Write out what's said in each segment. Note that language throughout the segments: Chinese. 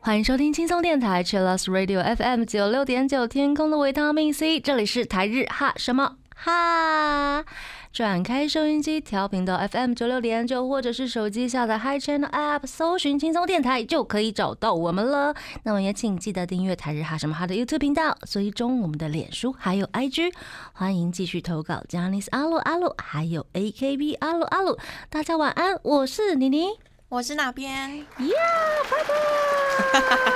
欢迎收听轻松电台 Chillus Radio FM 九六点九天空的维他命 C，这里是台日哈什么哈。转开收音机，调频到 FM 九六点九，或者是手机下载 Hi Channel App，搜寻轻松电台就可以找到我们了。那么也请记得订阅台日哈什么哈的 YouTube 频道，追踪我们的脸书还有 IG。欢迎继续投稿 j a n i c e 阿鲁阿鲁，还有 AKB 阿鲁阿鲁。大家晚安，我是妮妮，我是哪边？呀，拜拜。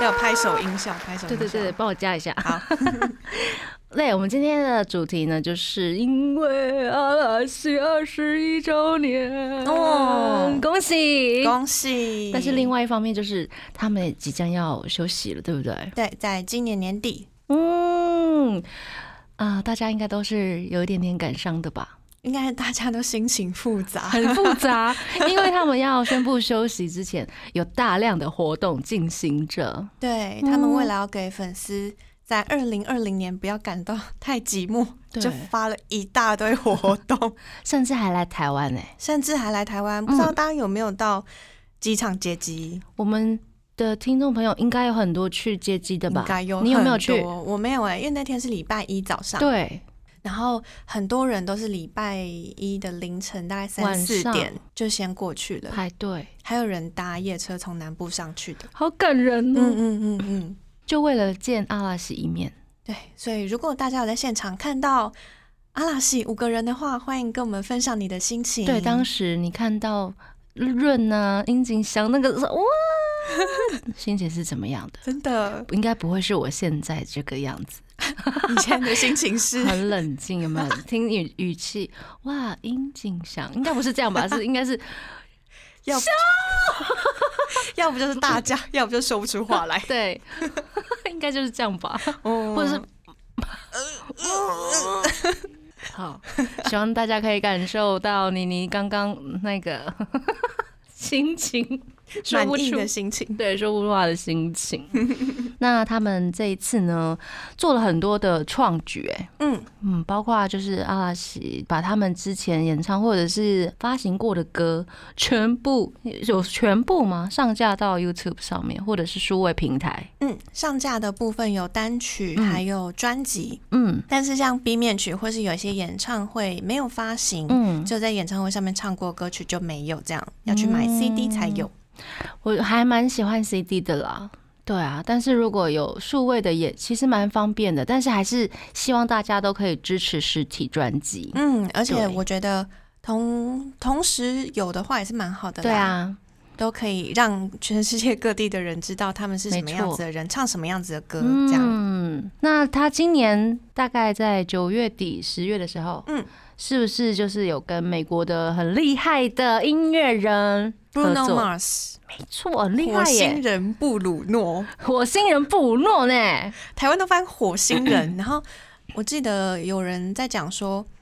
要拍手音效，拍手。对对对，帮我加一下。好。对，我们今天的主题呢，就是因为阿拉西二十一周年哦，恭喜恭喜！但是另外一方面，就是他们也即将要休息了，对不对？对，在今年年底。嗯啊，大家应该都是有一点点感伤的吧？应该大家都心情复杂，很复杂，因为他们要宣布休息之前，有大量的活动进行着。对他们为了要给粉丝。在二零二零年不要感到太寂寞，就发了一大堆活动，甚至还来台湾呢，甚至还来台湾。不知道大家有没有到机场接机？我们的听众朋友应该有很多去接机的吧？应该有，你有没有去？我没有哎，因为那天是礼拜一早上。对，然后很多人都是礼拜一的凌晨大概三四点就先过去了排队，还有人搭夜车从南部上去的，好感人哦！嗯嗯嗯嗯。就为了见阿拉西一面，对，所以如果大家有在现场看到阿拉西五个人的话，欢迎跟我们分享你的心情。对，当时你看到润啊、殷景祥那个哇，心情是怎么样的？真的，应该不会是我现在这个样子。你现在的心情是 很冷静，有没有？听语语气，哇，殷景祥应该不是这样吧？是应该是。要 要不就是大家，要不就说不出话来。对，应该就是这样吧，或者是，好，希望大家可以感受到妮妮刚刚那个心情。满意的心情，对，说不出话的心情。那他们这一次呢，做了很多的创举，哎，嗯嗯，包括就是阿拉西把他们之前演唱或者是发行过的歌，全部有全部吗？上架到 YouTube 上面，或者是数位平台？嗯，上架的部分有单曲，还有专辑，嗯，但是像 B 面曲或是有一些演唱会没有发行，嗯，就在演唱会上面唱过歌曲就没有，这样要去买 CD 才有。我还蛮喜欢 CD 的啦，对啊，但是如果有数位的也其实蛮方便的，但是还是希望大家都可以支持实体专辑。嗯，而且我觉得同同时有的话也是蛮好的。对啊，都可以让全世界各地的人知道他们是什么样子的人，唱什么样子的歌，这样。嗯，那他今年大概在九月底十月的时候，嗯，是不是就是有跟美国的很厉害的音乐人？Bruno Mars，没错，很厉害火星人布鲁诺，火星人布鲁诺呢？台湾都翻火星人。然后我记得有人在讲说，哎。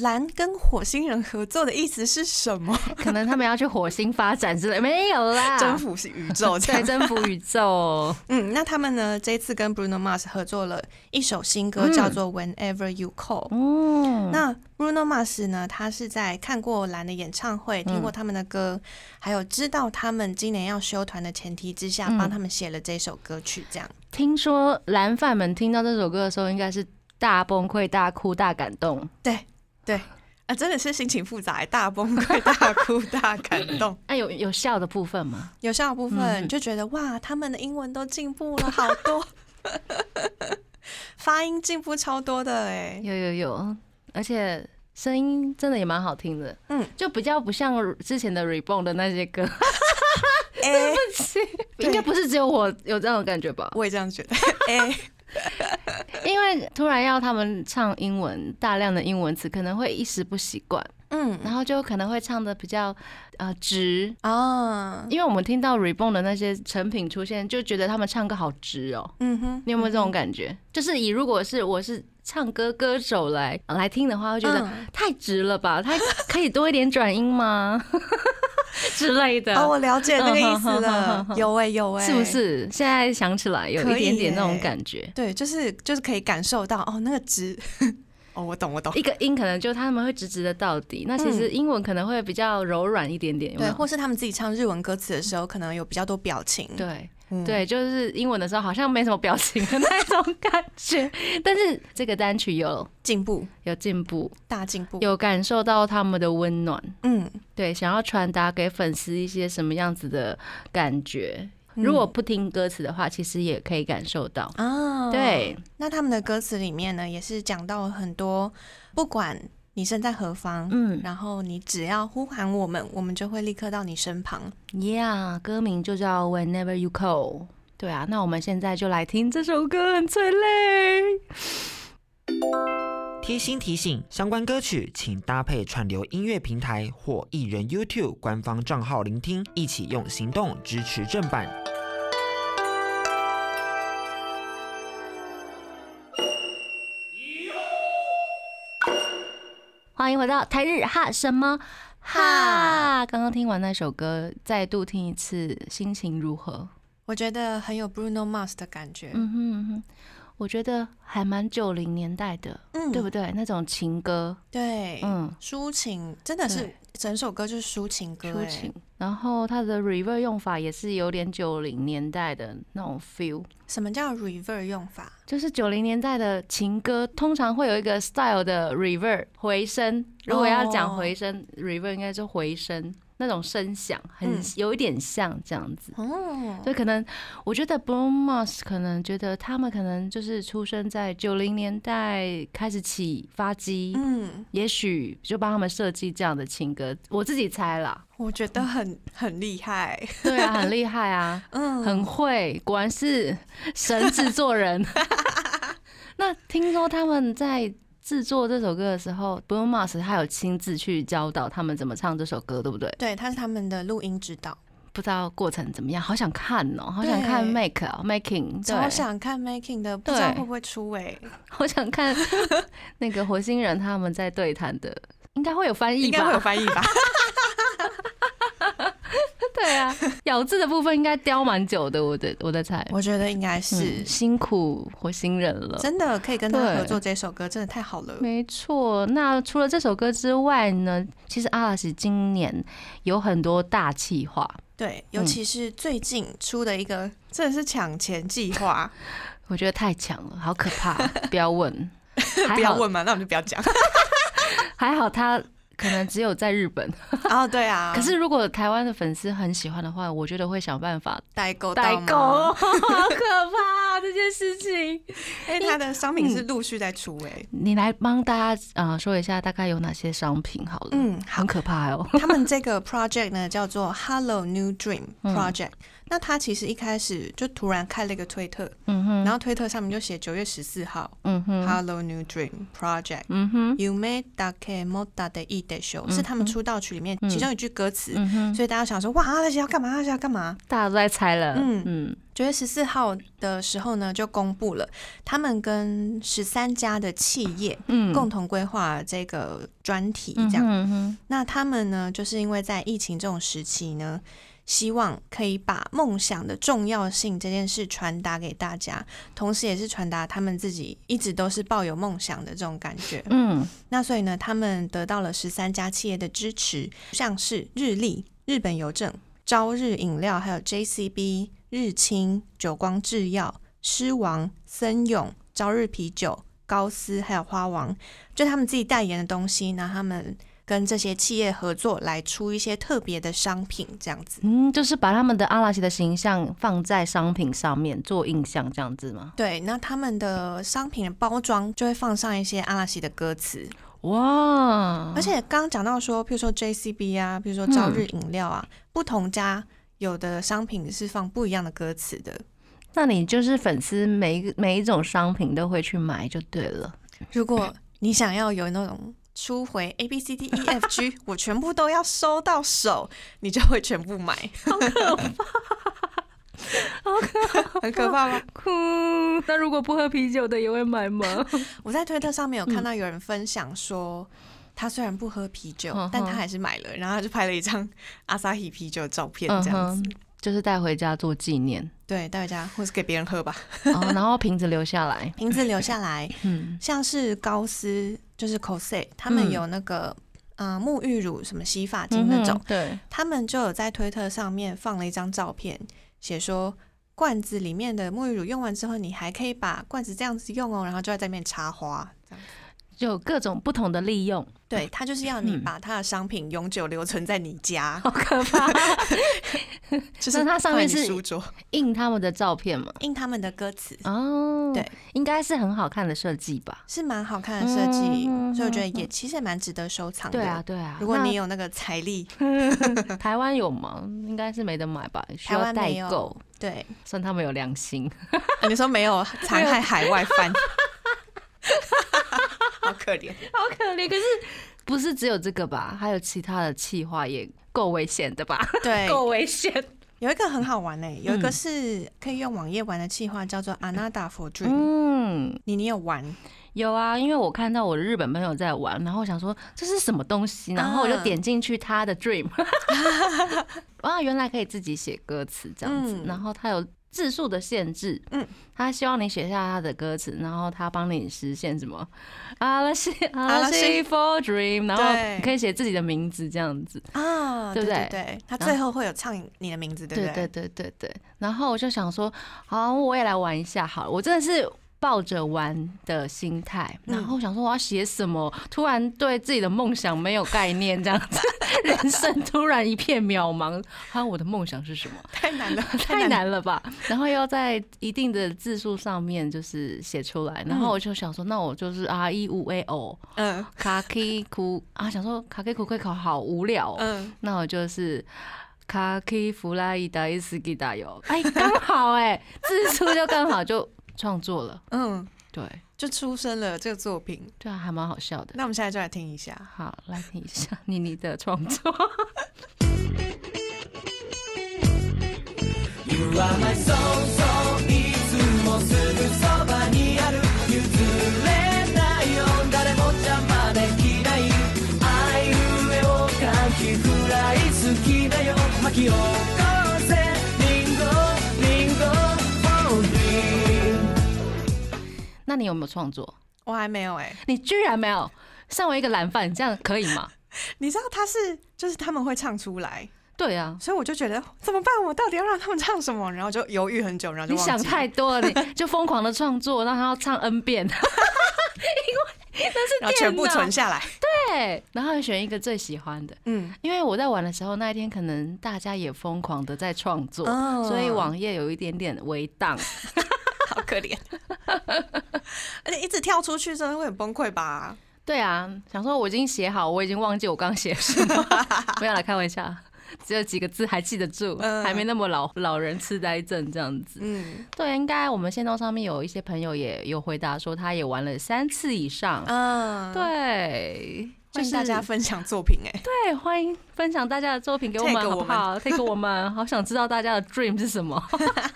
蓝跟火星人合作的意思是什么？可能他们要去火星发展之类，没有啦，征服是宇宙，对，征服宇宙。嗯，那他们呢？这次跟 Bruno Mars 合作了一首新歌，叫做 Whenever You Call。哦，那 Bruno Mars 呢？他是在看过蓝的演唱会，听过他们的歌，还有知道他们今年要休团的前提之下，帮他们写了这首歌曲。这样，听说蓝饭们听到这首歌的时候，应该是大崩溃、大哭、大感动。对。对 啊，真的是心情复杂，大崩溃、大哭、大感动。哎，有有笑的部分吗？有笑的部分，就觉得哇，他们的英文都进步了好多，发音进步超多的哎。有有有，而且声音真的也蛮好听的。嗯，就比较不像之前的 Reborn 的那些歌。对不起，应该不是只有我有这种感觉吧？我也这样觉得。哎。因为突然要他们唱英文，大量的英文词可能会一时不习惯，嗯，然后就可能会唱的比较呃直啊。因为我们听到 Reborn 的那些成品出现，就觉得他们唱歌好直哦。嗯哼，你有没有这种感觉？就是以如果是我是唱歌歌手来来听的话，会觉得太直了吧？他 可以多一点转音吗？之类的哦，我了解那个意思了。有哎，有哎，是不是？现在想起来有一点点那种感觉。对，就是就是可以感受到哦，那个直 哦，我懂，我懂。一个音可能就他们会直直的到底，那其实英文可能会比较柔软一点点，对，或是他们自己唱日文歌词的时候，可能有比较多表情。对，对，就是英文的时候好像没什么表情的那种感觉，但是这个单曲有进步，有进步，大进步，有感受到他们的温暖。嗯，对，想要传达给粉丝一些什么样子的感觉。如果不听歌词的话，其实也可以感受到啊。对，那他们的歌词里面呢，也是讲到很多，不管你身在何方，嗯，然后你只要呼喊我们，我们就会立刻到你身旁。Yeah，歌名就叫 Whenever You Call。对啊，那我们现在就来听这首歌，很催泪。贴心提醒：相关歌曲请搭配串流音乐平台或艺人 YouTube 官方账号聆听，一起用行动支持正版。欢迎回到台日哈什么哈？刚刚听完那首歌，再度听一次，心情如何？我觉得很有 Bruno Mars 的感觉。嗯哼哼。我觉得还蛮九零年代的，嗯，对不对？那种情歌，对，嗯，抒情，真的是整首歌就是抒情歌，抒情。然后它的 reverb 用法也是有点九零年代的那种 feel。什么叫 reverb 用法？就是九零年代的情歌通常会有一个 style 的 reverb 回声。如果要讲回声，reverb 应该是回声。那种声响很有一点像这样子，所以可能我觉得 Bruno Mars 可能觉得他们可能就是出生在九零年代开始起发机，嗯，也许就帮他们设计这样的情歌，我自己猜啦。我觉得很很厉害，对啊，很厉害啊，嗯，很会，果然是神制作人。那听说他们在。制作这首歌的时候，Bruno Mars 他有亲自去教导他们怎么唱这首歌，对不对？对，他是他们的录音指导。不知道过程怎么样，好想看哦，好想看 make 啊，making，超想看 making 的，不知道会不会出欸。好想看 那个火星人他们在对谈的，应该会有翻译吧？应该会有翻译吧？对啊，咬字的部分应该雕蛮久的，我的我的猜，我觉得应该是。辛苦火星人了，真的可以跟他合作这首歌，真的太好了。没错，那除了这首歌之外呢，其实阿拉斯今年有很多大计划，对，尤其是最近出的一个，真的是抢钱计划，我觉得太强了，好可怕，不要问，不要问嘛，那我们就不要讲，还好他。可能只有在日本 哦，对啊。可是如果台湾的粉丝很喜欢的话，我觉得会想办法代购代购，好可怕啊这件事情。哎，他的商品是陆续在出哎，你来帮大家啊说一下大概有哪些商品好了。嗯，很可怕哦。他们这个 project 呢叫做 Hello New Dream Project。那他其实一开始就突然开了一个推特，嗯哼，然后推特上面就写九月十四号，嗯哼，Hello New Dream Project，嗯哼，You made that moda de i d show，是他们出道曲里面其中一句歌词，所以大家想说，哇，那些要干嘛？那些要干嘛？大家都在猜了，嗯嗯。九月十四号的时候呢，就公布了他们跟十三家的企业，嗯，共同规划这个专题，这样。嗯那他们呢，就是因为在疫情这种时期呢。希望可以把梦想的重要性这件事传达给大家，同时也是传达他们自己一直都是抱有梦想的这种感觉。嗯，那所以呢，他们得到了十三家企业的支持，像是日立、日本邮政、朝日饮料，还有 JCB、日清、久光制药、狮王、森永、朝日啤酒、高斯，还有花王，就他们自己代言的东西，那他们。跟这些企业合作来出一些特别的商品，这样子，嗯，就是把他们的阿拉西的形象放在商品上面做印象，这样子吗？对，那他们的商品的包装就会放上一些阿拉西的歌词，哇！而且刚刚讲到说，譬如说 JCB 啊，譬如说朝日饮料啊，不同家有的商品是放不一样的歌词的。那你就是粉丝，每一个每一种商品都会去买就对了。如果你想要有那种。初回 A B C D E F G，我全部都要收到手，你就会全部买。好可怕，好可怕，很可怕吗？哭。那如果不喝啤酒的也会买吗？我在推特上面有看到有人分享说，他虽然不喝啤酒，但他还是买了，然后他就拍了一张阿萨希啤酒的照片，这样子。就是带回家做纪念，对，带回家或是给别人喝吧。哦，然后瓶子留下来，瓶子留下来。嗯，像是高斯，就是 cos，他们有那个嗯沐浴乳、什么洗发精那种，对，他们就有在推特上面放了一张照片，写说罐子里面的沐浴乳用完之后，你还可以把罐子这样子用哦，然后就在里面插花，这样子。就各种不同的利用，对他就是要你把他的商品永久留存在你家，好可怕。就是它上面是书桌。印他们的照片嘛，印他们的歌词。哦，对，应该是很好看的设计吧，是蛮好看的设计，所以我觉得也其实也蛮值得收藏的。对啊，对啊，如果你有那个财力，台湾有吗？应该是没得买吧，需要代购。对，算他们有良心。你说没有残害海外翻？好可怜，好可怜。可是不是只有这个吧？还有其他的气话也够危险的吧？对，够危险。有一个很好玩诶，有一个是可以用网页玩的气话，叫做 Anada for Dream。嗯，你你有玩？有啊，因为我看到我的日本朋友在玩，然后想说这是什么东西，然后我就点进去他的 Dream，哇，原来可以自己写歌词这样子，然后他有。字数的限制，嗯，他希望你写下他的歌词，然后他帮你实现什么？阿拉西阿拉西 for dream，然后你可以写自己的名字这样子啊，对不对？对，他最后会有唱你的名字，对不对？对对对对对。然后我就想说，好，我也来玩一下，好，我真的是。抱着玩的心态，然后想说我要写什么，突然对自己的梦想没有概念，这样子，人生突然一片渺茫。哈，我的梦想是什么？太难了，太难了。吧？然后要在一定的字数上面就是写出来，然后我就想说，那我就是 R E 五 A O，嗯，卡 K 库啊，想说卡 K 库会考好无聊，嗯，那我就是卡 K 弗拉伊达伊斯基达哟，哎，刚好哎，字数就刚好就。创作了，嗯，对，就出生了这个作品，对啊，还蛮好笑的。那我们现在就来听一下，好，来听一下 妮妮的创作。那你有没有创作？我还没有哎，你居然没有？身为一个懒饭，这样可以吗？你知道他是，就是他们会唱出来，对啊，所以我就觉得怎么办？我到底要让他们唱什么？然后就犹豫很久，然后你想太多了，你 就疯狂的创作，让他要唱 N 遍，因为那是全部存下来，对，然后选一个最喜欢的，嗯，因为我在玩的时候那一天，可能大家也疯狂的在创作，所以网页有一点点微荡。好可怜，而且一直跳出去，真的会很崩溃吧？对啊，想说我已经写好，我已经忘记我刚写什么，不要来开玩笑，只有几个字还记得住，还没那么老老人痴呆症这样子。嗯，对，应该我们线动上面有一些朋友也有回答说，他也玩了三次以上。嗯，对。欢迎大家分享作品，哎，对，欢迎分享大家的作品给我们，好不好？take 我们，好想知道大家的 dream 是什么，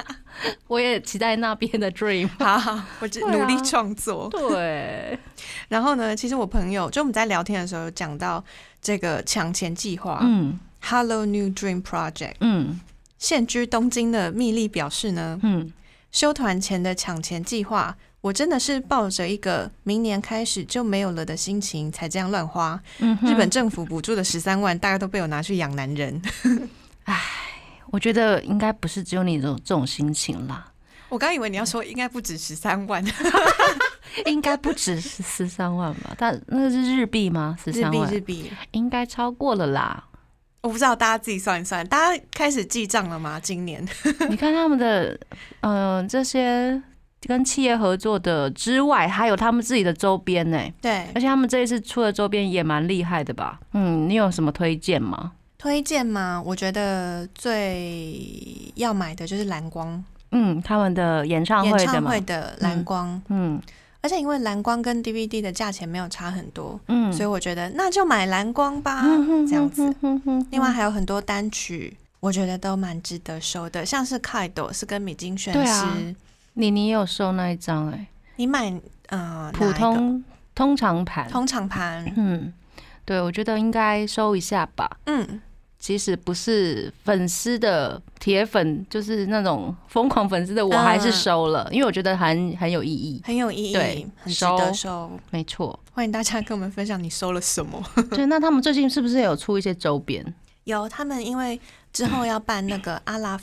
我也期待那边的 dream。好，我努力创作。对，然后呢，其实我朋友就我们在聊天的时候讲到这个抢钱计划，嗯，Hello New Dream Project，嗯，现居东京的蜜莉表示呢，嗯，修团前的抢钱计划。我真的是抱着一个明年开始就没有了的心情才这样乱花。日本政府补助的十三万，大概都被我拿去养男人。唉，我觉得应该不是只有你这种这种心情啦。我刚以为你要说应该不止十三万，应该不止十十三万吧？但那个是日币吗？十三万日币应该超过了啦。我不知道大家自己算一算，大家开始记账了吗？今年你看他们的嗯这些。跟企业合作的之外，还有他们自己的周边呢。对，而且他们这一次出的周边也蛮厉害的吧？嗯，你有什么推荐吗？推荐吗？我觉得最要买的就是蓝光。嗯，他们的演唱会演唱会的蓝光。嗯，而且因为蓝光跟 DVD 的价钱没有差很多，嗯，所以我觉得那就买蓝光吧，这样子。另外还有很多单曲，我觉得都蛮值得收的，像是《凯朵》是跟米津玄师。你你有收那一张哎？你买呃普通通常盘，通常盘，嗯，对，我觉得应该收一下吧。嗯，即使不是粉丝的铁粉，就是那种疯狂粉丝的，我还是收了，因为我觉得很很有意义，很有意义，很值得收。没错，欢迎大家跟我们分享你收了什么。对，那他们最近是不是有出一些周边？有，他们因为之后要办那个阿拉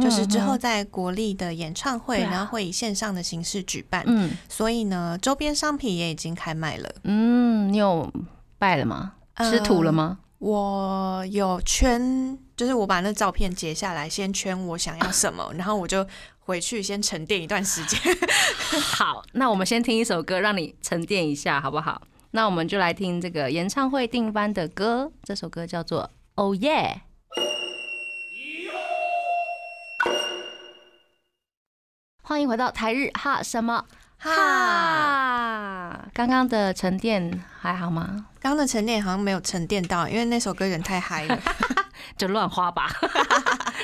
就是之后在国立的演唱会，然后会以线上的形式举办，嗯，所以呢，周边商品也已经开卖了。嗯，你有拜了吗？吃土了吗？我有圈，就是我把那照片截下来，先圈我想要什么，然后我就回去先沉淀一段时间。好，那我们先听一首歌，让你沉淀一下，好不好？那我们就来听这个演唱会定番的歌，这首歌叫做《Oh Yeah》。欢迎回到台日哈什么哈？刚刚的沉淀还好吗？刚刚的沉淀好像没有沉淀到，因为那首歌有点太嗨了。就乱花吧，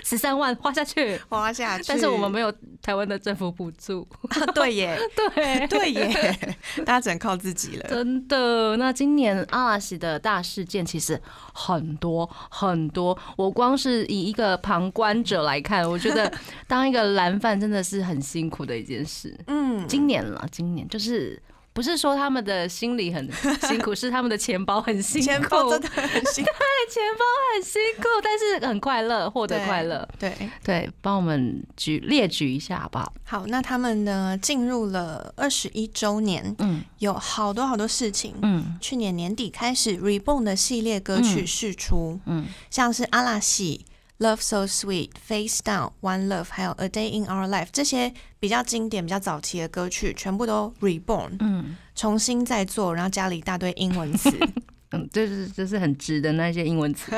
十三万花下去，花下去。但是我们没有台湾的政府补助。对耶，对对耶，大家只能靠自己了。真的，那今年阿拉西的大事件其实很多很多。我光是以一个旁观者来看，我觉得当一个蓝饭真的是很辛苦的一件事。嗯，今年了，今年就是。不是说他们的心里很 辛苦，是他们的钱包很辛苦。钱包真的很辛苦，对，钱包很辛苦，但是很快乐，获得快乐。对对，帮我们举列举一下好不好？好，那他们呢进入了二十一周年，嗯，有好多好多事情。嗯，去年年底开始，Reborn 的系列歌曲释出，嗯，像是阿拉西。Love so sweet, face down, one love，还有 A day in our life，这些比较经典、比较早期的歌曲，全部都 reborn，嗯，重新再做，然后加了一大堆英文词，嗯，就是就是很直的那些英文词。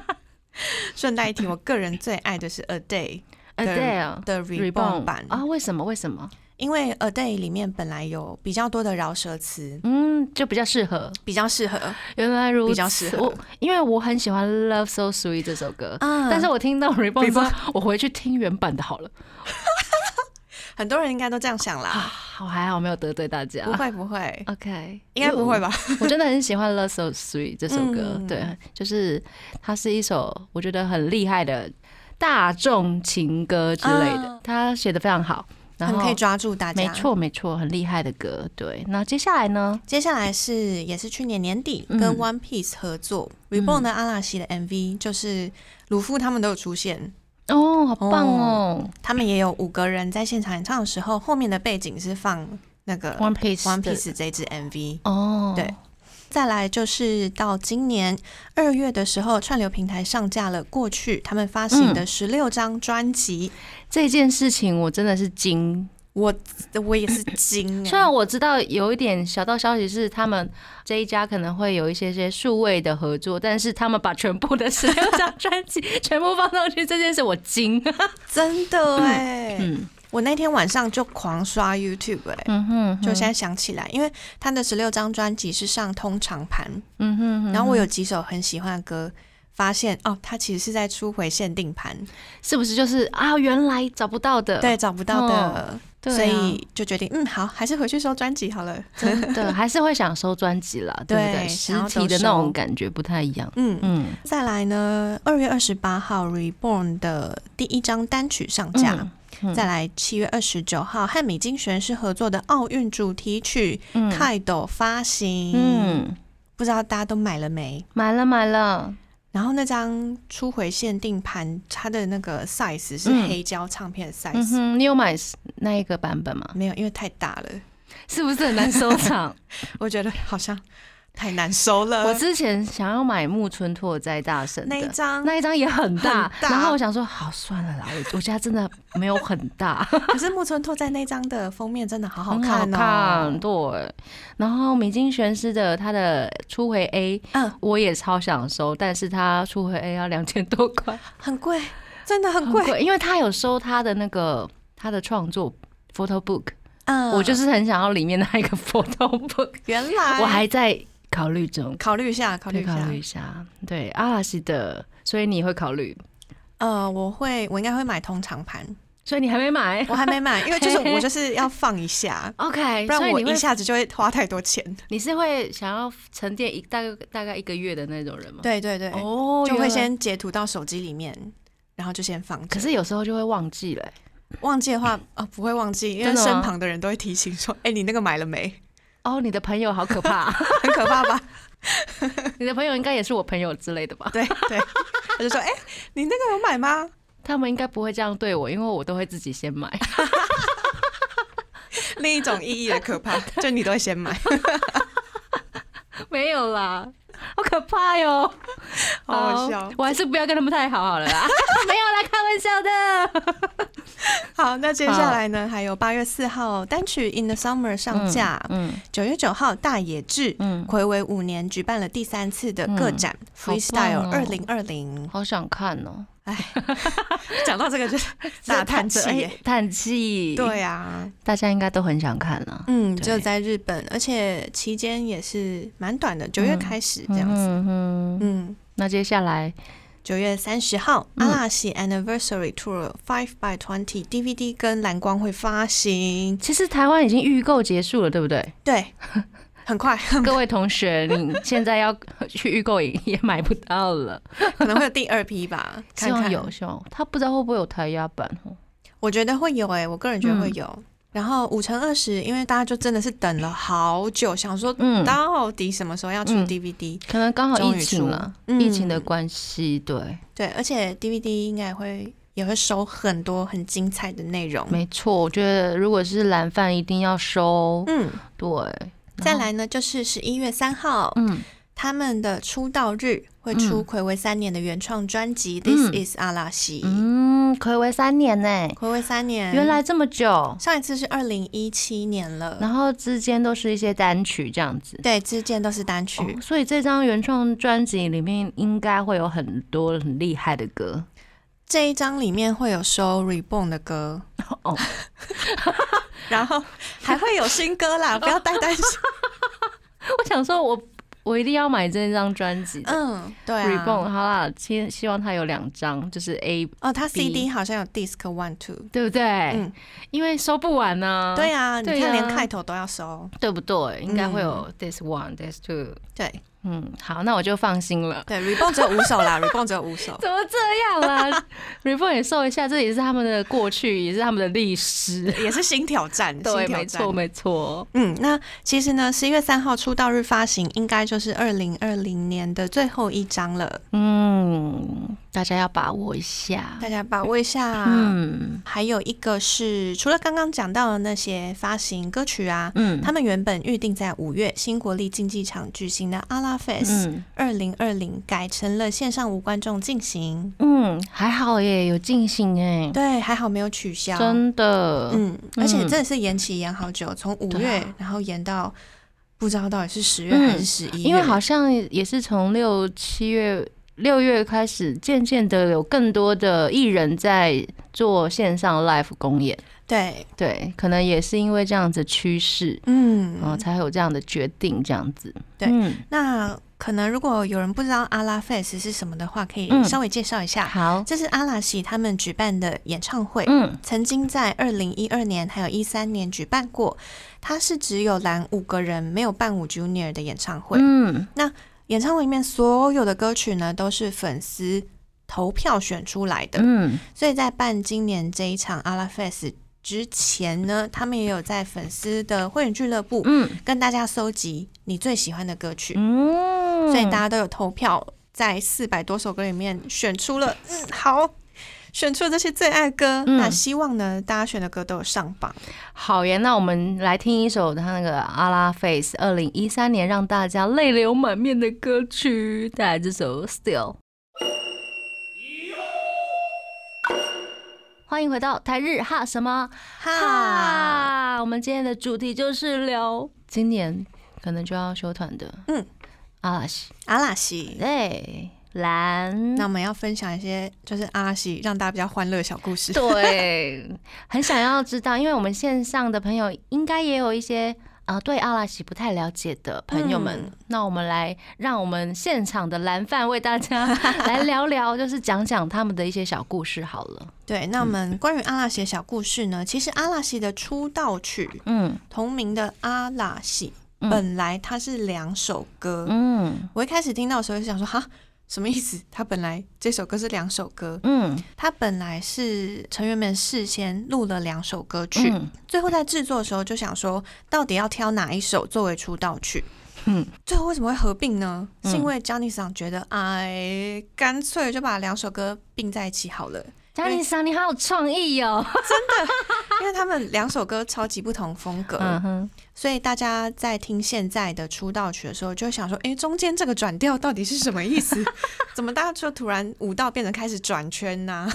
顺带一提，我个人最爱的是 A day，A day 的 reborn 版啊，为什么？为什么？因为 A Day 里面本来有比较多的饶舌词，嗯，就比较适合，比较适合。原来如此，比较适合。因为我很喜欢 Love So Sweet 这首歌，但是我听到 Reborn，我回去听原版的好了。很多人应该都这样想啦。我还好没有得罪大家，不会不会，OK，应该不会吧？我真的很喜欢 Love So Sweet 这首歌，对，就是它是一首我觉得很厉害的大众情歌之类的，他写的非常好。很可以抓住大家，没错没错，很厉害的歌。对，那接下来呢？接下来是也是去年年底跟 One Piece 合作 Reborn 的阿拉西的 MV，就是鲁夫他们都有出现哦，好棒哦！他们也有五个人在现场演唱的时候，后面的背景是放那个 One Piece One Piece 这支 MV 哦，对。再来就是到今年二月的时候，串流平台上架了过去他们发行的十六张专辑。这件事情我真的是惊，我我也是惊。虽然我知道有一点小道消息是他们这一家可能会有一些些数位的合作，但是他们把全部的十六张专辑全部放上去，这件事我惊，真的哎。嗯。我那天晚上就狂刷 YouTube 哎，嗯哼就现在想起来，因为他的十六张专辑是上通常盘，嗯哼，然后我有几首很喜欢的歌，发现哦，他其实是在出回限定盘，是不是就是啊，原来找不到的，对，找不到的，所以就决定嗯，好，还是回去收专辑好了，真的还是会想收专辑啦，对不对？实体的那种感觉不太一样，嗯嗯。再来呢，二月二十八号 Reborn 的第一张单曲上架。再来，七月二十九号和米津玄师合作的奥运主题曲《泰斗》发行，嗯，不知道大家都买了没？买了，买了。然后那张初回限定盘，它的那个 size 是黑胶唱片的 size。你有买那一个版本吗？没有，因为太大了，是不是很难收藏？我觉得好像。太难收了。我之前想要买木村拓哉大神那一张，那一张也很大。然后我想说，好算了啦，我我家真的没有很大。可是木村拓哉那张的封面真的好好看哦。对。然后米津玄师的他的初回 A，嗯，我也超想收，但是他初回 A 要两千多块，很贵，真的很贵。因为他有收他的那个他的创作 photo book，嗯，我就是很想要里面那一个 photo book。原来我还在。考虑中，考虑一下，考虑考虑一下。对，阿拉西的，所以你会考虑？呃，我会，我应该会买通常盘。所以你还没买？我还没买，因为就是我就是要放一下，OK，不然我一下子就会花太多钱。你是会想要沉淀一大概大概一个月的那种人吗？对对对，哦，就会先截图到手机里面，然后就先放。可是有时候就会忘记了，忘记的话哦，不会忘记，因为身旁的人都会提醒说：“哎，你那个买了没？”哦，你的朋友好可怕，很可怕吧？你的朋友应该也是我朋友之类的吧？对对，他就说：“哎，你那个有买吗？”他们应该不会这样对我，因为我都会自己先买。另一种意义的可怕，就你都会先买。没有啦，好可怕哟，好好笑。我还是不要跟他们太好好了啦。没有啦，开玩笑的。好，那接下来呢？还有八月四号单曲《In the Summer》上架。嗯。九月九号大野智，嗯，暌违五年举办了第三次的个展 Freestyle 二零二零。好想看哦。哎，讲到这个就 大叹气，叹气。对啊，大家应该都很想看了。嗯，只有在日本，而且期间也是蛮短的，九月开始这样子。嗯，那接下来九月三十号，阿拉西 Anniversary Tour Five by Twenty DVD 跟蓝光会发行。其实台湾已经预购结束了，对不对？对。很快，各位同学，你现在要 去预购也也买不到了，可能会有第二批吧。希望有，希望他不知道会不会有台压版哦。我觉得会有诶，我个人觉得会有。然后五乘二十，因为大家就真的是等了好久，想说到底什么时候要出 DVD？可能刚好疫情了，疫情的关系，对对。而且 DVD 应该会也会收很多很精彩的内容。没错，我觉得如果是蓝饭，一定要收。嗯，对。再来呢，就是十一月三号，嗯，他们的出道日会出暌违三年的原创专辑《This Is 阿拉西》。嗯，暌违三年呢？暌违三年，原来这么久。上一次是二零一七年了。然后之间都是一些单曲这样子。对，之间都是单曲。所以这张原创专辑里面应该会有很多很厉害的歌。这一张里面会有收 Reborn 的歌哦，然后还会有新歌啦，不要太担心。我想说，我我一定要买这张专辑。嗯，对，Reborn 好啦，希希望它有两张，就是 A 哦，它 CD 好像有 Disc One Two，对不对？嗯，因为收不完呢。对啊，你看连开头都要收，对不对？应该会有 Disc One、Disc Two，对。嗯，好，那我就放心了。对，Reborn 只有五首啦，Reborn 只有五首。怎么这样啊？Reborn 也受一下，这也是他们的过去，也是他们的历史，也是新挑战。对，没错，没错。嗯，那其实呢，十一月三号出道日发行，应该就是二零二零年的最后一张了。嗯。大家要把握一下，大家把握一下。嗯，还有一个是，除了刚刚讲到的那些发行歌曲啊，嗯，他们原本预定在五月新国立竞技场举行的阿拉 Fest 二零二零，改成了线上无观众进行。嗯，还好耶，有进行哎。对，还好没有取消。真的，嗯，而且真的是延期延好久，从五月然后延到不知道到底是十月还是十一月，因为好像也是从六七月。六月开始，渐渐的有更多的艺人在做线上 live 公演。对对，可能也是因为这样子趋势，嗯，然后才有这样的决定，这样子。对，那可能如果有人不知道阿拉 face 是什么的话，可以稍微介绍一下。好，这是阿拉西他们举办的演唱会，嗯，曾经在二零一二年还有一三年举办过。它是只有蓝五个人，没有伴舞 junior 的演唱会。嗯，那。演唱会里面所有的歌曲呢，都是粉丝投票选出来的。嗯，所以在办今年这一场阿拉 Fest 之前呢，他们也有在粉丝的会员俱乐部，嗯，跟大家搜集你最喜欢的歌曲。嗯，所以大家都有投票，在四百多首歌里面选出了，嗯，好。选出了这些最爱歌，那希望呢，大家选的歌都有上榜。好耶，那我们来听一首他那个阿拉 face 二零一三年让大家泪流满面的歌曲，带来这首 Still。欢迎回到台日哈什么哈？我们今天的主题就是聊今年可能就要休团的，嗯，阿拉西，阿拉西，对。蓝，那我们要分享一些就是阿西让大家比较欢乐的小故事。对，很想要知道，因为我们线上的朋友应该也有一些啊，对阿拉西不太了解的朋友们，那我们来让我们现场的蓝饭为大家 来聊聊，就是讲讲他们的一些小故事好了。对，那我们关于阿拉西的小故事呢？其实阿拉西的出道曲，嗯，同名的阿拉西，本来它是两首歌。嗯，我一开始听到的时候就想说，哈。什么意思？他本来这首歌是两首歌，嗯，他本来是成员们事先录了两首歌曲，最后在制作的时候就想说，到底要挑哪一首作为出道曲？嗯，最后为什么会合并呢？是因为 Johnny 桑觉得，哎，干脆就把两首歌并在一起好了。Johnny 桑，你好有创意哦！真的，因为他们两首歌超级不同风格，所以大家在听现在的出道曲的时候，就会想说：哎，中间这个转调到底是什么意思？怎么大家就突然舞蹈变得开始转圈呐，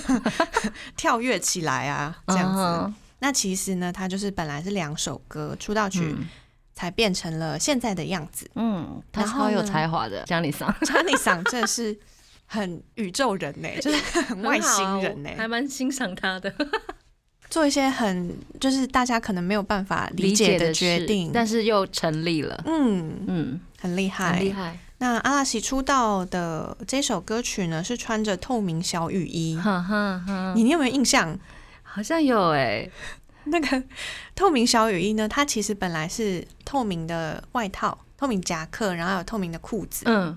跳跃起来啊？这样子？那其实呢，它就是本来是两首歌出道曲，才变成了现在的样子。嗯，他超有才华的，嘉玲桑，嘉玲桑真的是。很宇宙人呢，就是很外星人呢，还蛮欣赏他的。做一些很就是大家可能没有办法理解的决定，但是又成立了。嗯嗯，很厉害，很厉害。那阿拉西出道的这首歌曲呢，是穿着透明小雨衣。你你有没有印象？好像有哎。那个 透明小雨衣呢，它其实本来是透明的外套、透明夹克，然后有透明的裤子。嗯。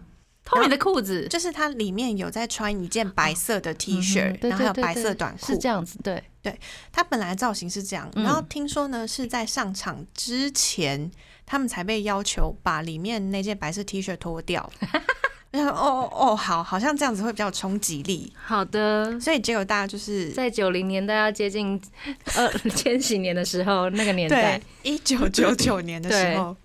透明的裤子，就是它里面有在穿一件白色的 T 恤，然后还有白色短裤，是这样子。对。对，它本来造型是这样，然后听说呢是在上场之前，他们才被要求把里面那件白色 T 恤脱掉。哦哦哦，好，好像这样子会比较冲击力。好的，所以结果大家就是在九零年代要接近呃 千禧年的时候，那个年代，一九九九年的时候，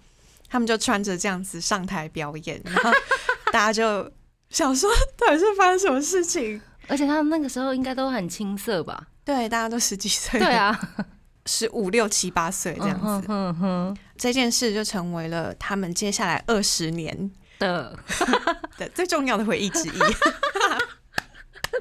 他们就穿着这样子上台表演，然后。大家就想说，到底是发生什么事情？而且他们那个时候应该都很青涩吧？对，大家都十几岁，对啊，十五六七八岁这样子。嗯哼，这件事就成为了他们接下来二十年的 的最重要的回忆之一。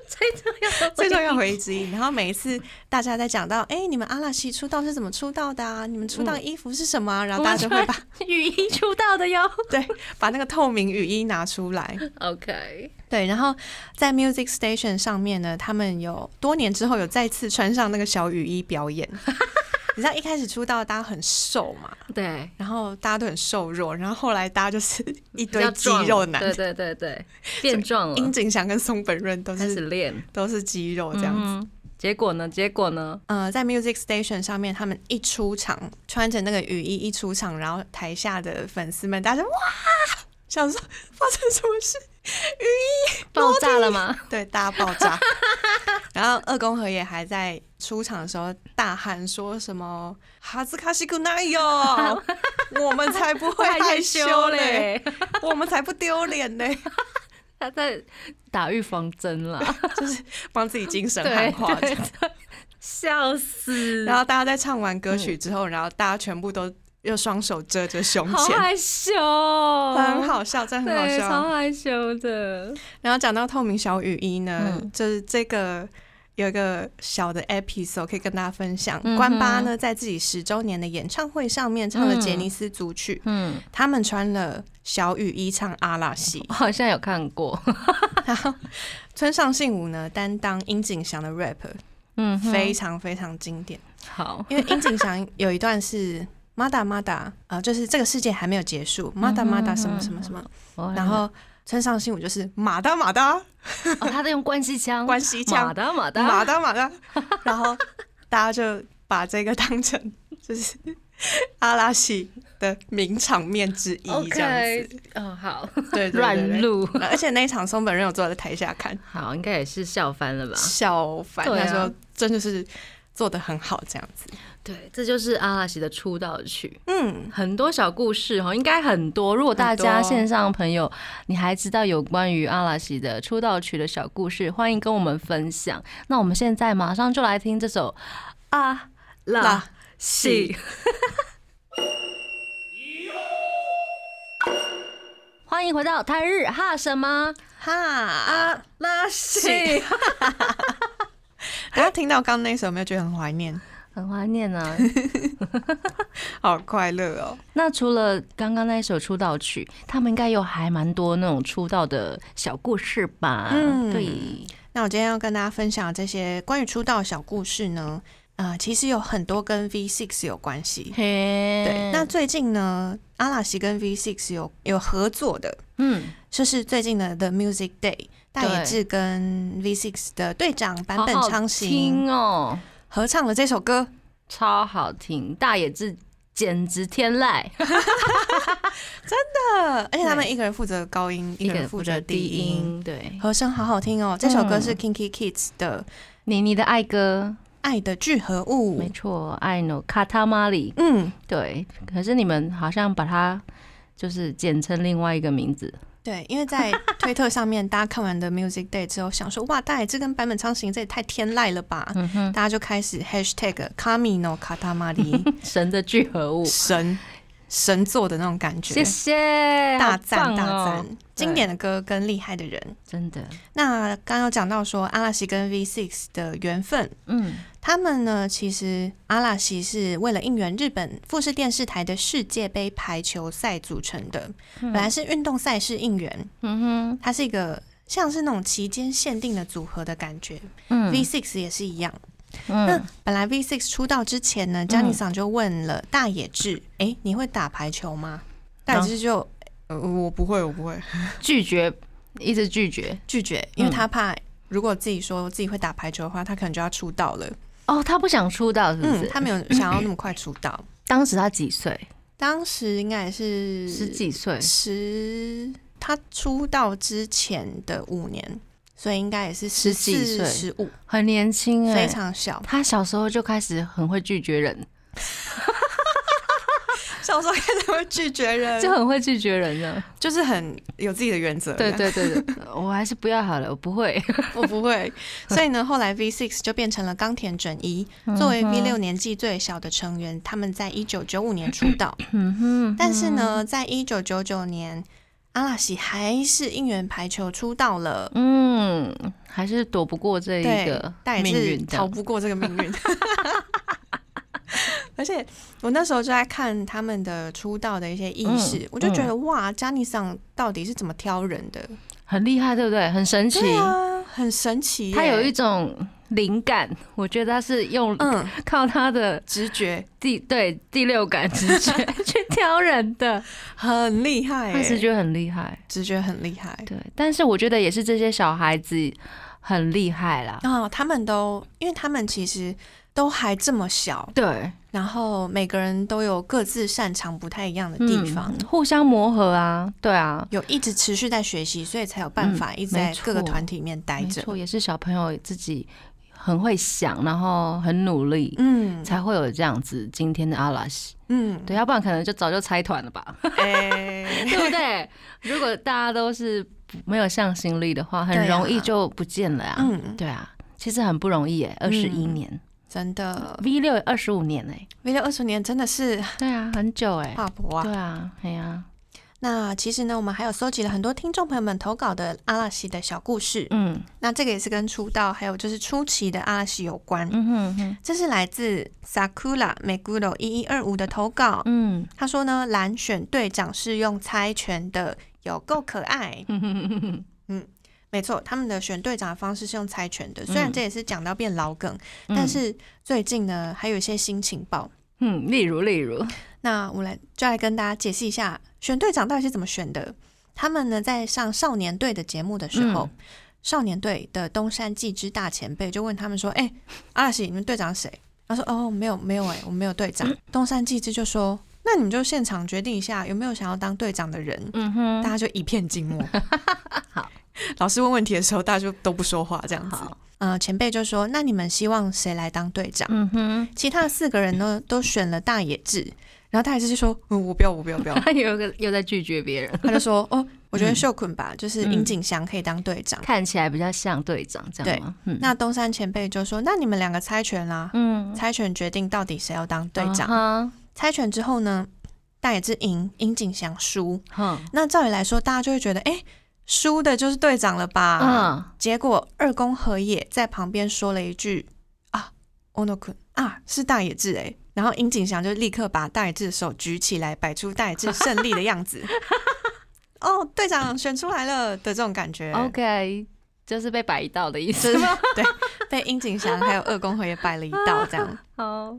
最重要最重要回忆之一。然后每一次大家在讲到，哎，你们阿拉西出道是怎么出道的啊？你们出道衣服是什么？然后大家就会把雨衣出道的哟。对，把那个透明雨衣拿出来。OK。对，然后在 Music Station 上面呢，他们有多年之后有再次穿上那个小雨衣表演。你知道一开始出道大家很瘦嘛？对，然后大家都很瘦弱，然后后来大家就是 一堆肌肉男，对对对对，变壮了。殷景祥跟松本润都是开始练，都是肌肉这样子。结果呢？结果呢？呃，在 Music Station 上面，他们一出场，穿着那个雨衣一出场，然后台下的粉丝们大家哇，想说发生什么事？雨 衣爆炸了吗？对，大爆炸。然后二宫和也还在出场的时候大喊说什么“哈兹卡西古奈哟”，我们才不会害羞嘞，我们才不丢脸嘞。他在打预防针了，就是帮自己精神喊话，笑死。然后大家在唱完歌曲之后，然后大家全部都。用双手遮着胸前，好害羞，很好笑，真的很好笑，超害羞的。然后讲到透明小雨衣呢，就是这个有一个小的 episode 可以跟大家分享。关八呢，在自己十周年的演唱会上面唱了杰尼斯组曲，嗯，他们穿了小雨衣唱阿拉西，我好像有看过。然后村上信五呢担当殷景祥的 rap，嗯，非常非常经典。好，因为殷景祥有一段是。马达马达啊，就是这个世界还没有结束。马达马达什么什么什么，然后村上信五就是马达马达，哦，他在用关西腔，关西腔，马达马达，马达马达，然后大家就把这个当成就是阿拉西的名场面之一，这样子。哦，好，对，乱录，而且那一场松本人有坐在台下看，好，应该也是笑翻了吧？笑翻，他说真的是做的很好，这样子。对，这就是阿拉西的出道曲。嗯，很多小故事哈，应该很多。如果大家线上朋友，你还知道有关于阿拉西的出道曲的小故事，欢迎跟我们分享。那我们现在马上就来听这首阿拉西。欢迎回到台日哈什么哈阿拉西。大家 听到刚刚那首，有没有觉得很怀念？很怀念啊，好快乐哦。那除了刚刚那一首出道曲，他们应该有还蛮多那种出道的小故事吧？嗯，对。那我今天要跟大家分享这些关于出道小故事呢，呃，其实有很多跟 V Six 有关系。对，那最近呢，阿拉西跟 V Six 有有合作的，嗯，就是最近的 The Music Day，大野智跟 V Six 的队长版本昌行哦合唱的这首歌，超好听，大野智。简直天籁，真的！而且他们一个人负责高音，一个人负责低音，对，和声好好听哦。这首歌是 Kinky Kids 的《妮妮的爱歌》，爱的聚合物，没错，爱 no 卡塔玛里，嗯，对。可是你们好像把它就是简称另外一个名字。对，因为在 推特上面，大家看完的 Music Day 之后，想说哇，大野智跟版本昌行这也太天籁了吧！大家就开始 Hashtag Kamino Katamari 神的聚合物，神神作的那种感觉。谢谢，大赞大赞，经典的歌跟厉害的人，真的。那刚刚讲到说阿拉西跟 V Six 的缘分，嗯。他们呢，其实阿拉西是为了应援日本富士电视台的世界杯排球赛组成的，本来是运动赛事应援，嗯哼，它是一个像是那种期间限定的组合的感觉。嗯，V Six 也是一样。那本来 V Six 出道之前呢，江尼桑就问了大野智：“哎，你会打排球吗？”大野智就：“呃，我不会，我不会。”拒绝，一直拒绝，拒绝，因为他怕如果自己说自己会打排球的话，他可能就要出道了。哦，他不想出道，是不是？他没有想要那么快出道。当时他几岁？当时应该也是十几岁。十，他出道之前的五年，所以应该也是十几岁，十五，很年轻，非常小。他小时候就开始很会拒绝人。小时候开始会拒绝人，就很会拒绝人呢，就是很有自己的原则。对对对对，我还是不要好了，我不会，我不会。所以呢，后来 V Six 就变成了冈田准一，作为 V 六年纪最小的成员，他们在一九九五年出道。嗯哼。但是呢，在一九九九年，阿拉西还是应援排球出道了。嗯，还是躲不过这一个命运，逃不过这个命运。而且我那时候就在看他们的出道的一些意识，我就觉得哇，加尼桑到底是怎么挑人的？很厉害，对不对？很神奇，啊，很神奇。他有一种灵感，我觉得他是用嗯靠他的直觉第对第六感直觉 去挑人的，很厉害。他直觉很厉害，直觉很厉害。对，但是我觉得也是这些小孩子很厉害啦。啊，他们都因为他们其实。都还这么小，对，然后每个人都有各自擅长不太一样的地方，互相磨合啊，对啊，有一直持续在学习，所以才有办法一直在各个团体里面待着。错，也是小朋友自己很会想，然后很努力，嗯，才会有这样子今天的阿拉西，嗯，对，要不然可能就早就拆团了吧，对不对？如果大家都是没有向心力的话，很容易就不见了呀，嗯，对啊，其实很不容易哎，二十一年。真的，V 六二十五年哎，V 六二十年真的是对啊，很久哎，跨博啊，对啊，哎呀，那其实呢，我们还有搜集了很多听众朋友们投稿的阿拉西的小故事，嗯，那这个也是跟出道还有就是初期的阿拉西有关，嗯哼哼，这是来自 Sakura Meguro 一一二五的投稿，嗯，他说呢，蓝选队长是用猜拳的，有够可爱，嗯。没错，他们的选队长的方式是用猜拳的。虽然这也是讲到变老梗，但是最近呢还有一些新情报。嗯，例如例如，那我来就来跟大家解释一下选队长到底是怎么选的。他们呢在上少年队的节目的时候，少年队的东山纪之大前辈就问他们说：“哎，阿拉西，你们队长谁？”他说：“哦，没有没有，哎，我没有队长。”东山纪之就说：“那你们就现场决定一下，有没有想要当队长的人？”嗯哼，大家就一片静默。好。老师问问题的时候，大家就都不说话，这样子。嗯，前辈就说：“那你们希望谁来当队长？”嗯哼，其他的四个人呢，都选了大野智。然后大野智就说：“嗯，我不要，我不要，不要。”他有个又在拒绝别人，他就说：“哦，我觉得秀坤吧，就是樱井祥可以当队长，看起来比较像队长，这样吗？”那东山前辈就说：“那你们两个猜拳啦，嗯，猜拳决定到底谁要当队长。猜拳之后呢，大野智赢，樱井祥输。那照理来说，大家就会觉得，哎。”输的就是队长了吧？嗯，结果二宫和也在旁边说了一句：“啊，欧诺坤啊，是大野智哎。”然后樱井翔就立刻把大野智的手举起来，摆出大野智胜利的样子。哦，队长选出来了的这种感觉。OK，就是被摆一道的意思吗？对，被樱井翔还有二宫和也摆了一道这样。好，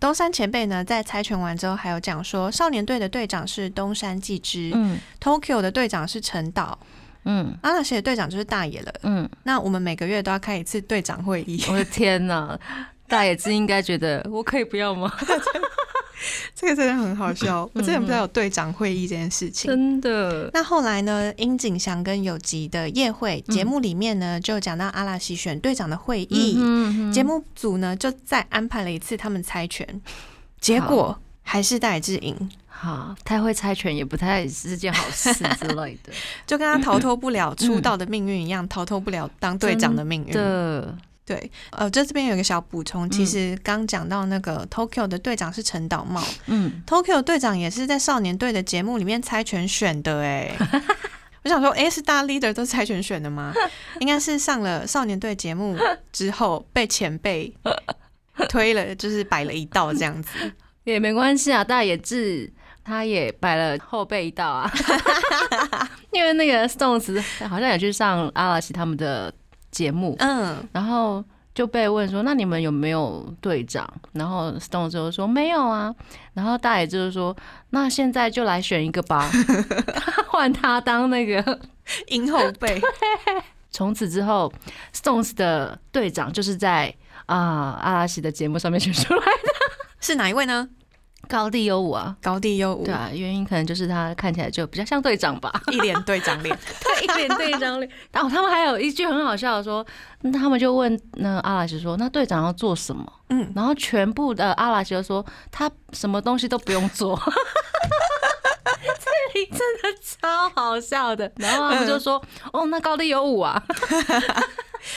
东山前辈呢，在猜拳完之后，还有讲说，少年队的队长是东山纪之，嗯，Tokyo 的队长是陈岛，嗯，阿拉西的队长就是大爷了，嗯。那我们每个月都要开一次队长会议。我的天哪，大野智应该觉得我可以不要吗？这个真的很好笑，我之前不知道有队长会议这件事情。真的。那后来呢？樱井祥跟有吉的夜会节目里面呢，就讲到阿拉西选队长的会议，节目组呢就再安排了一次他们猜拳，结果还是戴志颖。好，太会猜拳也不太是件好事之类的，就跟他逃脱不了出道的命运一样，逃脱不了当队长的命运。对，呃，这这边有一个小补充，其实刚讲到那个 Tokyo 的队长是陈导茂，嗯，Tokyo 队长也是在少年队的节目里面猜拳选的，哎，我想说，哎，是大 leader 都猜拳选的吗？应该是上了少年队节目之后被前辈推了，就是摆了一道这样子，也没关系啊，大野智他也摆了后背一道啊，因为那个 Stones 好像也去上阿拉西他们的。节目，嗯，然后就被问说：“那你们有没有队长？”然后 Stone 就说：“没有啊。”然后大爷就是说：“那现在就来选一个吧，换他当那个 鹰后背。”从此之后，Stones 的队长就是在啊阿拉西的节目上面选出来的，是哪一位呢？高地优舞啊，高地优舞，对啊，原因可能就是他看起来就比较像队长吧，一脸队长脸，对，一脸队长脸。然后他们还有一句很好笑的说，他们就问那阿拉奇说，那队长要做什么？嗯，然后全部的阿拉奇就说，他什么东西都不用做。这里真的超好笑的。然后他们就说，哦，那高地有舞啊，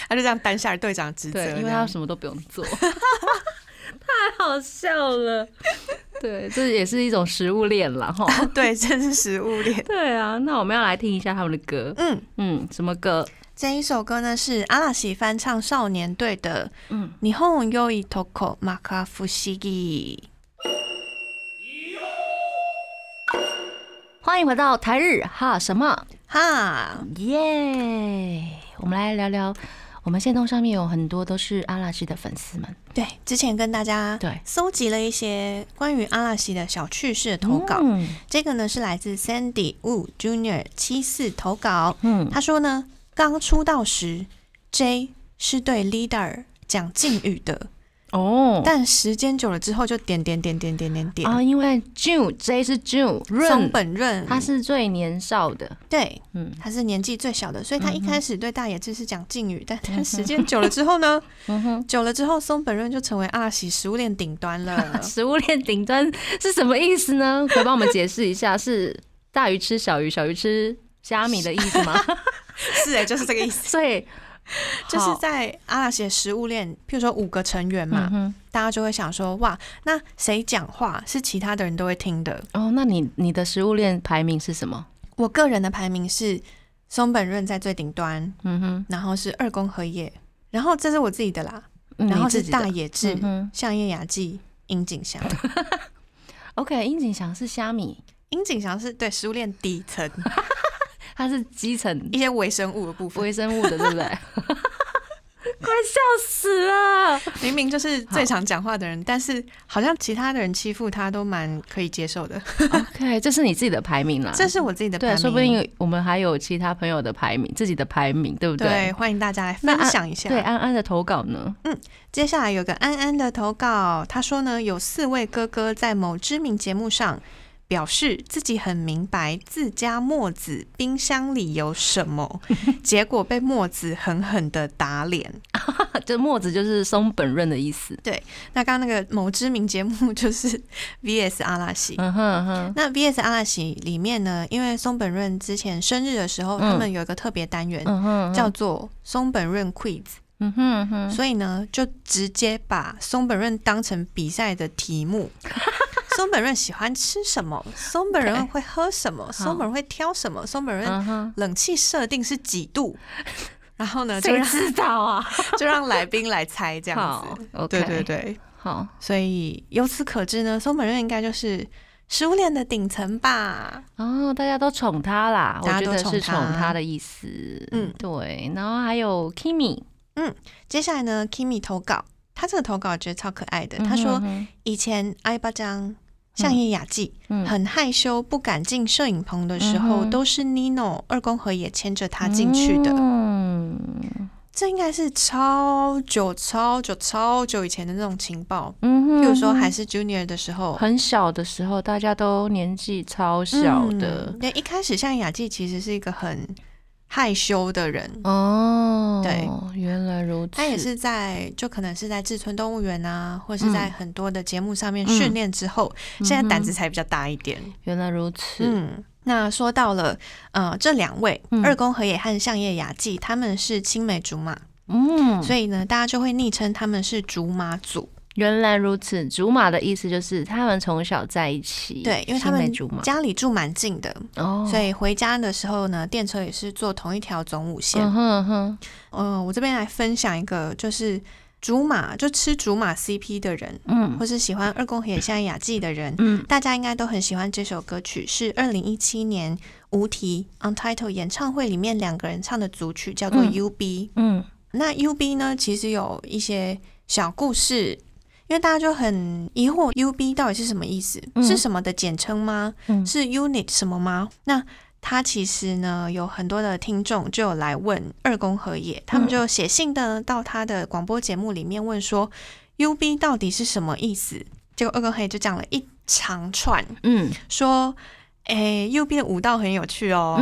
他就这样担下队长职责，因为他什么都不用做。太好笑了，对，这也是一种食物链了哈。对，这是食物链。对啊，那我们要来听一下他们的歌。嗯嗯，什么歌？这一首歌呢是阿拉西翻唱少年队的《嗯，霓虹优一 toko 马卡夫西吉》。欢迎回到台日哈什么哈耶！我们来聊聊。我们线动上面有很多都是阿拉西的粉丝们。对，之前跟大家对搜集了一些关于阿拉西的小趣事的投稿。嗯，这个呢是来自 Sandy Wu Junior 七四投稿。嗯，他说呢，刚出道时 J 是对 Leader 讲敬语的。哦，但时间久了之后就点点点点点点点啊，因为 June J 是 June 松本润，他是最年少的，对，嗯，他是年纪最小的，所以他一开始对大野智是讲敬语，但但时间久了之后呢，久了之后松本润就成为阿喜食物链顶端了。食物链顶端是什么意思呢？可以帮我们解释一下？是大鱼吃小鱼，小鱼吃虾米的意思吗？是哎，就是这个意思。所以。就是在阿拉西的食物链，譬如说五个成员嘛，大家就会想说，哇，那谁讲话是其他的人都会听的哦？那你你的食物链排名是什么？我个人的排名是松本润在最顶端，嗯哼，然后是二宫和也，然后这是我自己的啦，然后是大野智、相叶雅纪、樱井翔。OK，樱井翔是虾米，樱井翔是对食物链底层。它是基层一些微生物的部分，微生物的，对不对？快笑死了！明明就是最常讲话的人，但是好像其他的人欺负他都蛮可以接受的。OK，这是你自己的排名啦，这是我自己的排名。说不定我们还有其他朋友的排名，自己的排名，对不对？对，欢迎大家来分享一下。对，安安的投稿呢？嗯，接下来有个安安的投稿，他说呢，有四位哥哥在某知名节目上。表示自己很明白自家墨子冰箱里有什么，结果被墨子狠狠的打脸。这墨子就是松本润的意思。对，那刚刚那个某知名节目就是 VS 阿拉西。嗯哼哼。那 VS 阿拉西里面呢，因为松本润之前生日的时候，他们有一个特别单元，叫做松本润 Quiz。嗯哼哼。所以呢，就直接把松本润当成比赛的题目。松本润喜欢吃什么？松本润会喝什么？松本润会挑什么？松本润冷气设定是几度？然后呢？谁知道啊？就让来宾来猜这样子。对对对，好，所以由此可知呢，松本润应该就是食物链的顶层吧？哦，大家都宠他啦，我觉得是宠他的意思。嗯，对。然后还有 Kimi，嗯，接下来呢，Kimi 投稿，他这个投稿我觉得超可爱的。他说以前爱巴张相叶雅纪很害羞，不敢进摄影棚的时候，都是 Nino 二宫和也牵着他进去的。嗯。这应该是超久、超久、超久以前的那种情报，嗯，譬如说还是 Junior 的时候，很小的时候，大家都年纪超小的。那一开始像雅纪其实是一个很害羞的人哦，对，原来如此。他也是在就可能是在志村动物园啊，或是在很多的节目上面训练之后，现在胆子才比较大一点。原来如此，嗯。那说到了，呃，这两位二宫和也和相叶雅纪，他们是青梅竹马，嗯，所以呢，大家就会昵称他们是竹马组。原来如此，竹马的意思就是他们从小在一起，对，因为他们家里住蛮近的，哦，所以回家的时候呢，电车也是坐同一条总武线。嗯哼哼，嗯，我这边来分享一个，就是。竹马就吃竹马 CP 的人，嗯，或是喜欢二宫和也像雅纪的人，嗯，大家应该都很喜欢这首歌曲，是二零一七年无题 Untitled 演唱会里面两个人唱的组曲，叫做 UB。嗯，那 UB 呢，其实有一些小故事，因为大家就很疑惑 UB 到底是什么意思，是什么的简称吗？是 Unit 什么吗？那他其实呢，有很多的听众就有来问二宫和也，他们就写信的到他的广播节目里面问说，U B 到底是什么意思？结果二宫和也就讲了一长串，嗯，说，哎，U B 的舞蹈很有趣哦，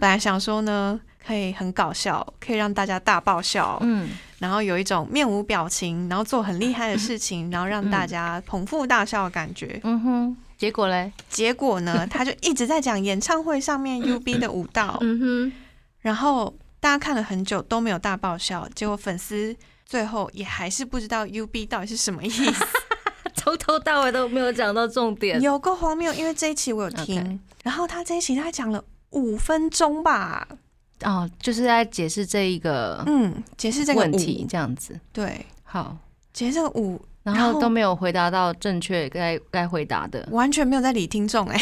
本来想说呢，可以很搞笑，可以让大家大爆笑，嗯，然后有一种面无表情，然后做很厉害的事情，然后让大家捧腹大笑的感觉，嗯哼。结果嘞？结果呢？他就一直在讲演唱会上面 U B 的舞蹈，嗯哼。然后大家看了很久都没有大爆笑，结果粉丝最后也还是不知道 U B 到底是什么意思，从头到尾都没有讲到重点，有个荒谬。因为这一期我有听，然后他这一期他讲了五分钟吧，哦，就是在解释这一个，嗯，解释这个问题这样子。对，好，解释这个五。然后都没有回答到正确该该回答的，完全没有在理听众哎，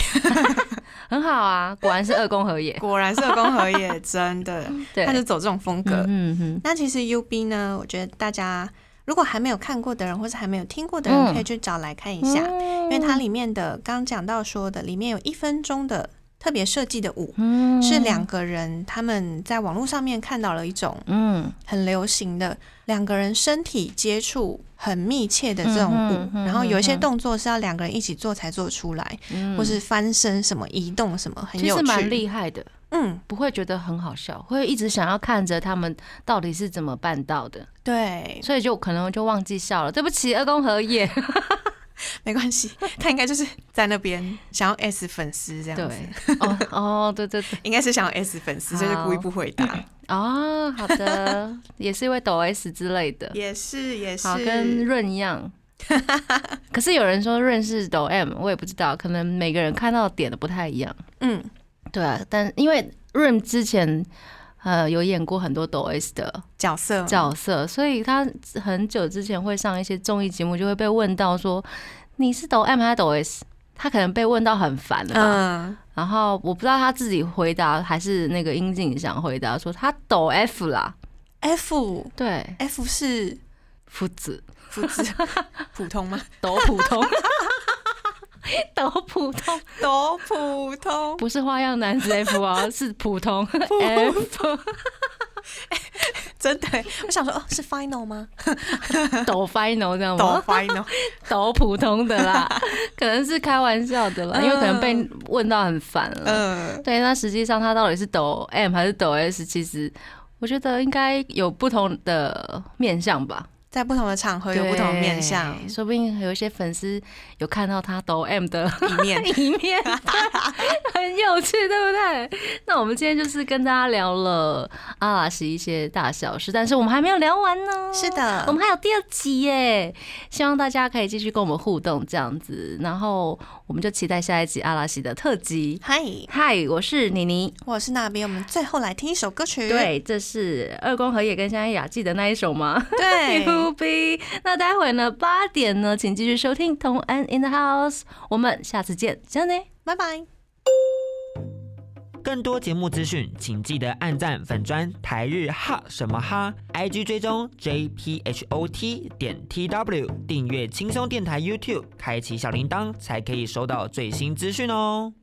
很好啊，果然是二宫和也，果然是二宫和也，真的，他就走这种风格。嗯哼，那其实 U B 呢，我觉得大家如果还没有看过的人，或是还没有听过的人，可以去找来看一下，因为它里面的刚讲到说的，里面有一分钟的。特别设计的舞，是两个人他们在网络上面看到了一种，嗯，很流行的两个人身体接触很密切的这种舞，然后有一些动作是要两个人一起做才做出来，或是翻身什么移动什么，很有趣，蛮厉害的，嗯，不会觉得很好笑，会一直想要看着他们到底是怎么办到的，对，所以就可能就忘记笑了，对不起，二宫和也。没关系，他应该就是在那边想要 S 粉丝这样子。哦哦，对对对，应该是想要 S 粉丝，所以就故意不回答。哦，好的，也是因为抖 S 之类的，也是也是，好跟润一样。可是有人说润是抖 M，我也不知道，可能每个人看到点的不太一样。嗯，对啊，但因为润之前呃有演过很多抖 S 的角色角色，所以他很久之前会上一些综艺节目，就会被问到说。你是抖 M 还是抖 S？他可能被问到很烦了吧？然后我不知道他自己回答还是那个殷景想回答，说他抖 F 啦。F 对，F 是夫子，夫子 普通吗？抖普通，抖普通，抖普通，不是花样男子 F 啊，是普通 F。真的，我想说，哦，是 final 吗？抖 final 这样吗？抖 final，抖普通的啦，可能是开玩笑的啦，因为可能被问到很烦了。嗯，对，那实际上他到底是抖 M 还是抖 S？其实我觉得应该有不同的面向吧。在不同的场合有不同的面相，说不定有一些粉丝有看到他抖 M 的一面，一面 很有趣，对不对？那我们今天就是跟大家聊了阿拉西一些大小事，但是我们还没有聊完呢。是的，我们还有第二集耶，希望大家可以继续跟我们互动这样子，然后我们就期待下一集阿拉西的特辑。嗨嗨，我是妮妮，我是那边，我们最后来听一首歌曲。对，这是二宫和也跟香雅纪的那一首吗？对。to be。那待会呢八点呢，请继续收听同安 in the house。我们下次见，再见，拜拜。更多节目资讯，请记得按赞粉砖台日哈什么哈，IG 追踪 JPHOT 点 TW，订阅轻松电台 YouTube，开启小铃铛才可以收到最新资讯哦。